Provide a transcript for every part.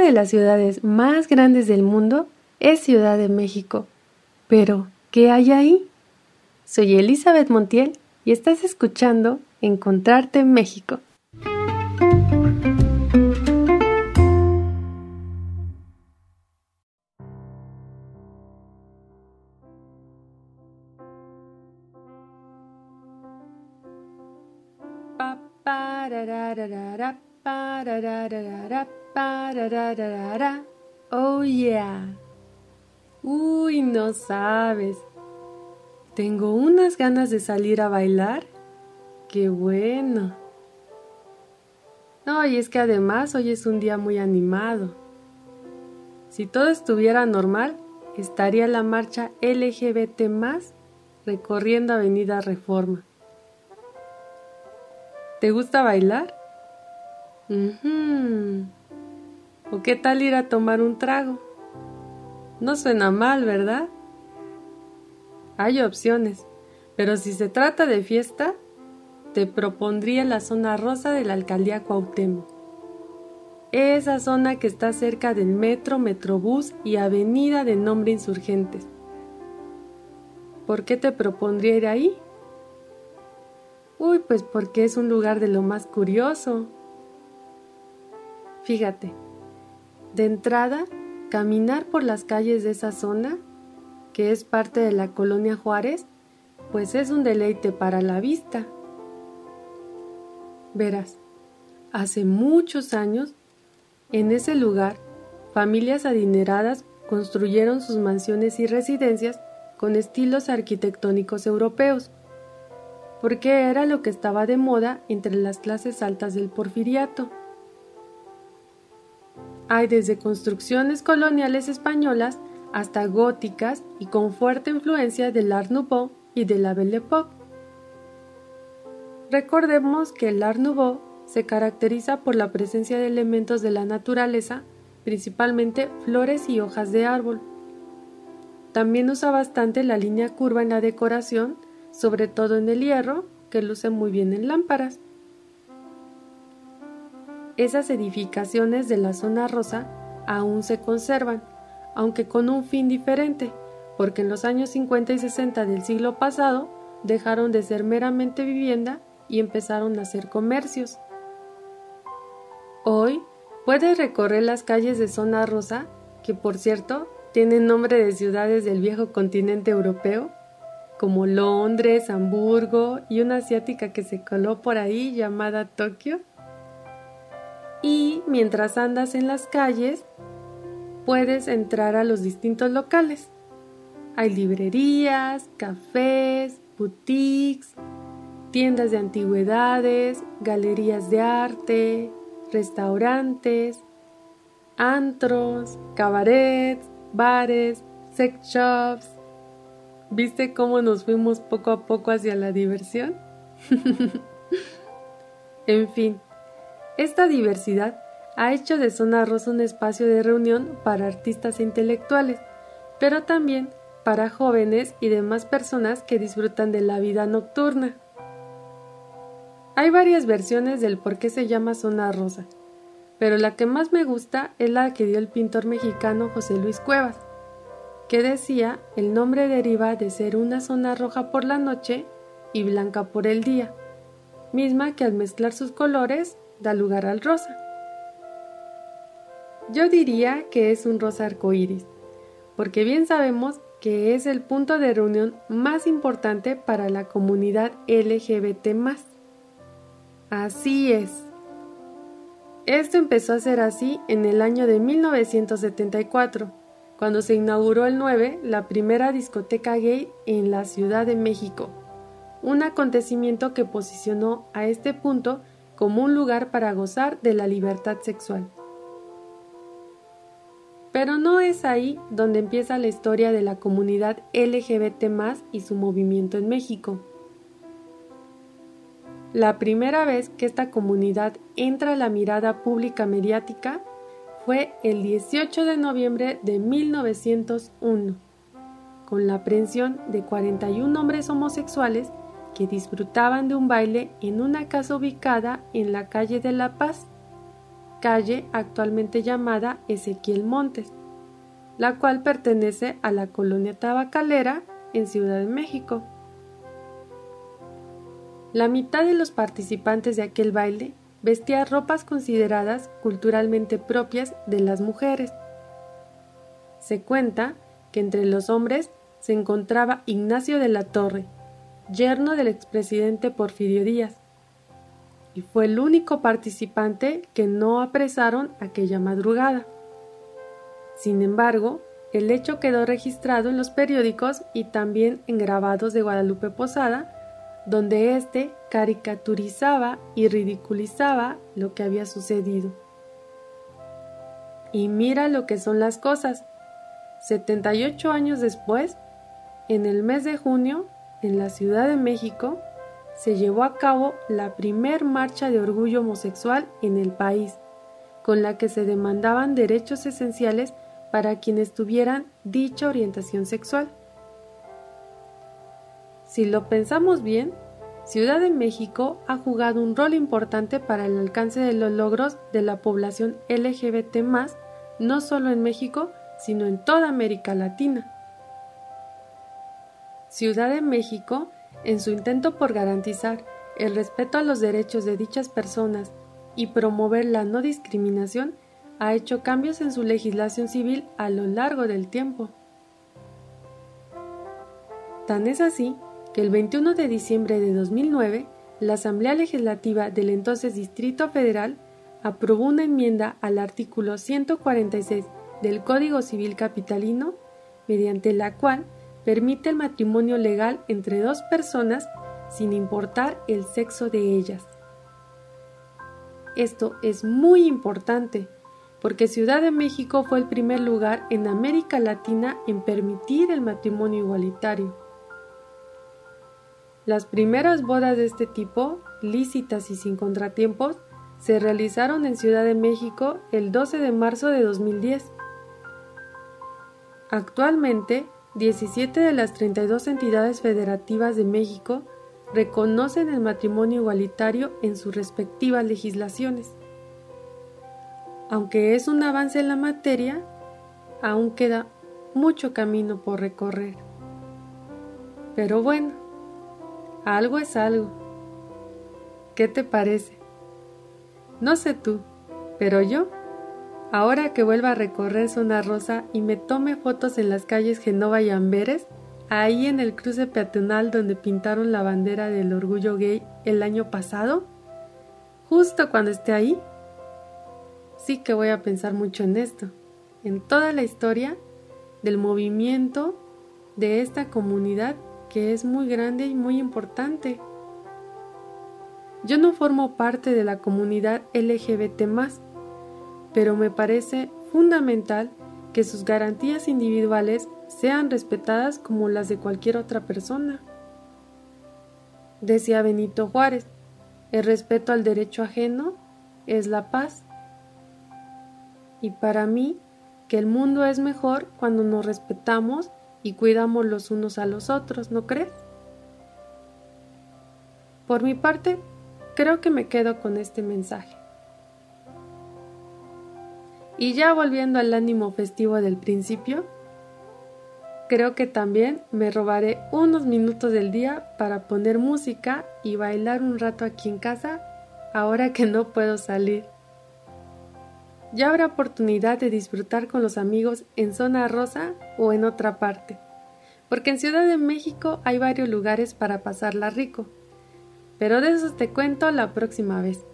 De las ciudades más grandes del mundo es Ciudad de México. Pero, ¿qué hay ahí? Soy Elizabeth Montiel y estás escuchando Encontrarte en México. Oh yeah. Uy, no sabes. Tengo unas ganas de salir a bailar. Qué bueno. No, y es que además hoy es un día muy animado. Si todo estuviera normal, estaría la marcha LGBT más recorriendo Avenida Reforma. ¿Te gusta bailar? ¿O qué tal ir a tomar un trago? No suena mal, ¿verdad? Hay opciones, pero si se trata de fiesta, te propondría la zona rosa de la alcaldía Cuauhtémoc. Esa zona que está cerca del metro, metrobús y avenida de nombre Insurgentes. ¿Por qué te propondría ir ahí? Uy, pues porque es un lugar de lo más curioso. Fíjate, de entrada, caminar por las calles de esa zona, que es parte de la colonia Juárez, pues es un deleite para la vista. Verás, hace muchos años, en ese lugar, familias adineradas construyeron sus mansiones y residencias con estilos arquitectónicos europeos, porque era lo que estaba de moda entre las clases altas del porfiriato. Hay desde construcciones coloniales españolas hasta góticas y con fuerte influencia del Art Nouveau y de la Belle Époque. Recordemos que el Art Nouveau se caracteriza por la presencia de elementos de la naturaleza, principalmente flores y hojas de árbol. También usa bastante la línea curva en la decoración, sobre todo en el hierro, que luce muy bien en lámparas. Esas edificaciones de la zona rosa aún se conservan, aunque con un fin diferente, porque en los años 50 y 60 del siglo pasado dejaron de ser meramente vivienda y empezaron a ser comercios. Hoy puedes recorrer las calles de Zona Rosa, que por cierto tienen nombre de ciudades del viejo continente europeo, como Londres, Hamburgo y una asiática que se coló por ahí llamada Tokio y mientras andas en las calles puedes entrar a los distintos locales. Hay librerías, cafés, boutiques, tiendas de antigüedades, galerías de arte, restaurantes, antros, cabarets, bares, sex shops. ¿Viste cómo nos fuimos poco a poco hacia la diversión? en fin, esta diversidad ha hecho de Zona Rosa un espacio de reunión para artistas e intelectuales, pero también para jóvenes y demás personas que disfrutan de la vida nocturna. Hay varias versiones del por qué se llama Zona Rosa, pero la que más me gusta es la que dio el pintor mexicano José Luis Cuevas, que decía el nombre deriva de ser una zona roja por la noche y blanca por el día, misma que al mezclar sus colores da lugar al rosa. Yo diría que es un rosa arcoíris, porque bien sabemos que es el punto de reunión más importante para la comunidad LGBT. Así es. Esto empezó a ser así en el año de 1974, cuando se inauguró el 9, la primera discoteca gay en la Ciudad de México, un acontecimiento que posicionó a este punto como un lugar para gozar de la libertad sexual. Pero no es ahí donde empieza la historia de la comunidad LGBT y su movimiento en México. La primera vez que esta comunidad entra a la mirada pública mediática fue el 18 de noviembre de 1901, con la aprehensión de 41 hombres homosexuales disfrutaban de un baile en una casa ubicada en la calle de La Paz. calle actualmente llamada Ezequiel Montes, la cual pertenece a la colonia tabacalera en Ciudad de México. La mitad de los participantes de aquel baile vestía ropas consideradas culturalmente propias de las mujeres. Se cuenta que entre los hombres se encontraba Ignacio de la Torre, yerno del expresidente Porfirio Díaz, y fue el único participante que no apresaron aquella madrugada. Sin embargo, el hecho quedó registrado en los periódicos y también en grabados de Guadalupe Posada, donde éste caricaturizaba y ridiculizaba lo que había sucedido. Y mira lo que son las cosas. 78 años después, en el mes de junio, en la Ciudad de México, se llevó a cabo la primer marcha de orgullo homosexual en el país, con la que se demandaban derechos esenciales para quienes tuvieran dicha orientación sexual. Si lo pensamos bien, Ciudad de México ha jugado un rol importante para el alcance de los logros de la población LGBT no solo en México, sino en toda América Latina. Ciudad de México en su intento por garantizar el respeto a los derechos de dichas personas y promover la no discriminación, ha hecho cambios en su legislación civil a lo largo del tiempo. Tan es así que el 21 de diciembre de 2009, la Asamblea Legislativa del entonces Distrito Federal aprobó una enmienda al artículo 146 del Código Civil Capitalino, mediante la cual permite el matrimonio legal entre dos personas sin importar el sexo de ellas. Esto es muy importante porque Ciudad de México fue el primer lugar en América Latina en permitir el matrimonio igualitario. Las primeras bodas de este tipo, lícitas y sin contratiempos, se realizaron en Ciudad de México el 12 de marzo de 2010. Actualmente, 17 de las 32 entidades federativas de México reconocen el matrimonio igualitario en sus respectivas legislaciones. Aunque es un avance en la materia, aún queda mucho camino por recorrer. Pero bueno, algo es algo. ¿Qué te parece? No sé tú, pero yo Ahora que vuelva a recorrer Zona Rosa y me tome fotos en las calles Genova y Amberes, ahí en el cruce peatonal donde pintaron la bandera del orgullo gay el año pasado, justo cuando esté ahí, sí que voy a pensar mucho en esto, en toda la historia del movimiento de esta comunidad que es muy grande y muy importante. Yo no formo parte de la comunidad LGBT pero me parece fundamental que sus garantías individuales sean respetadas como las de cualquier otra persona. Decía Benito Juárez, el respeto al derecho ajeno es la paz. Y para mí, que el mundo es mejor cuando nos respetamos y cuidamos los unos a los otros, ¿no crees? Por mi parte, creo que me quedo con este mensaje. Y ya volviendo al ánimo festivo del principio, creo que también me robaré unos minutos del día para poner música y bailar un rato aquí en casa ahora que no puedo salir. Ya habrá oportunidad de disfrutar con los amigos en zona rosa o en otra parte, porque en Ciudad de México hay varios lugares para pasarla rico, pero de eso te cuento la próxima vez.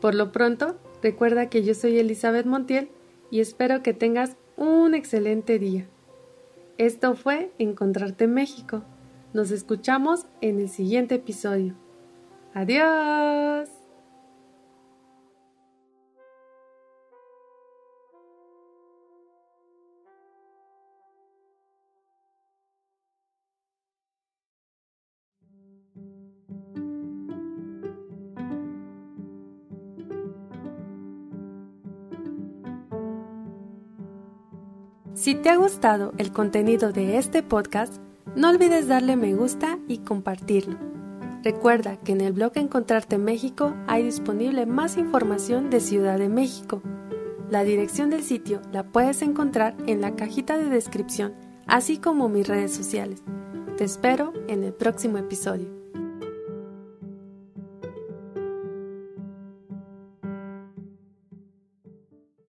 Por lo pronto, Recuerda que yo soy Elizabeth Montiel y espero que tengas un excelente día. Esto fue Encontrarte en México. Nos escuchamos en el siguiente episodio. Adiós. Si te ha gustado el contenido de este podcast, no olvides darle me gusta y compartirlo. Recuerda que en el blog Encontrarte México hay disponible más información de Ciudad de México. La dirección del sitio la puedes encontrar en la cajita de descripción, así como mis redes sociales. Te espero en el próximo episodio.